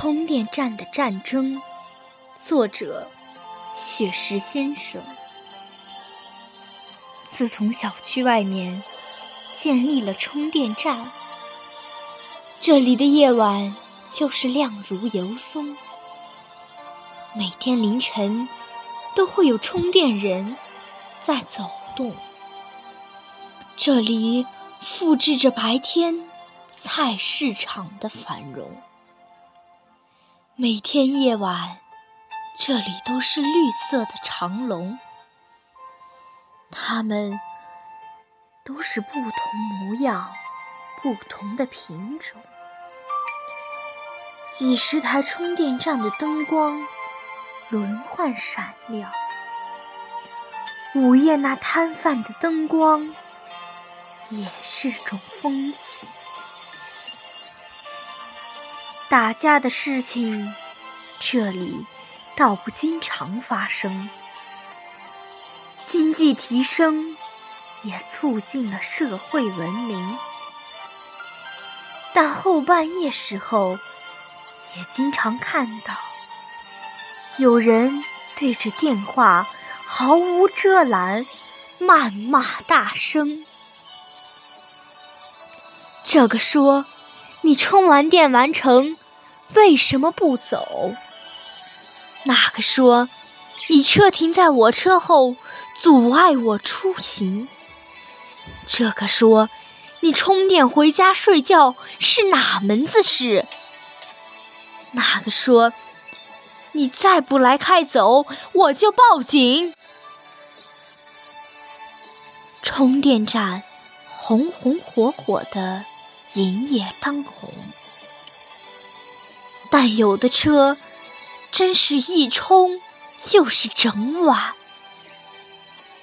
充电站的战争，作者：雪石先生。自从小区外面建立了充电站，这里的夜晚就是亮如油松。每天凌晨都会有充电人在走动，这里复制着白天菜市场的繁荣。每天夜晚，这里都是绿色的长龙，它们都是不同模样、不同的品种。几十台充电站的灯光轮换闪亮，午夜那摊贩的灯光也是种风情。打架的事情，这里倒不经常发生。经济提升也促进了社会文明，但后半夜时候，也经常看到有人对着电话毫无遮拦谩骂大声。这个说。你充完电完成，为什么不走？那个说你车停在我车后，阻碍我出行。这个说你充电回家睡觉是哪门子事？那个说你再不来开走，我就报警。充电站红红火火的。营业当红，但有的车真是一充就是整晚，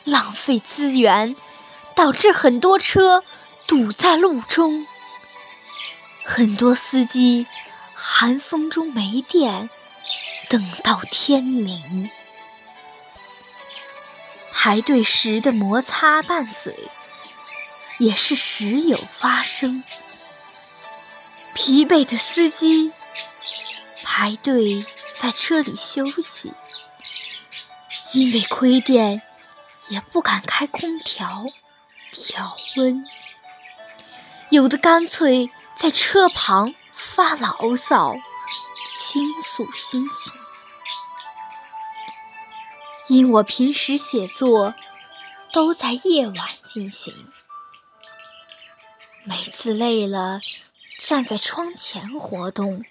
浪费资源，导致很多车堵在路中。很多司机寒风中没电，等到天明。排队时的摩擦拌嘴，也是时有发生。疲惫的司机排队在车里休息，因为亏电也不敢开空调调温，有的干脆在车旁发牢骚倾诉心情。因我平时写作都在夜晚进行，每次累了。站在窗前活动，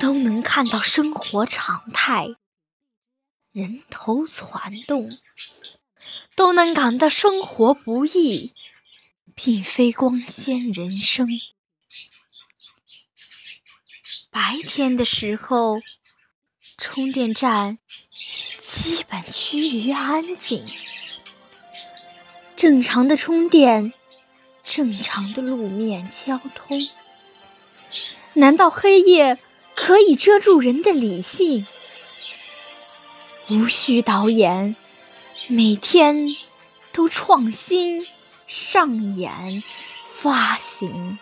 都能看到生活常态，人头攒动，都能感到生活不易，并非光鲜人生。白天的时候，充电站基本趋于安静，正常的充电。正常的路面交通，难道黑夜可以遮住人的理性？无需导演，每天都创新上演发行。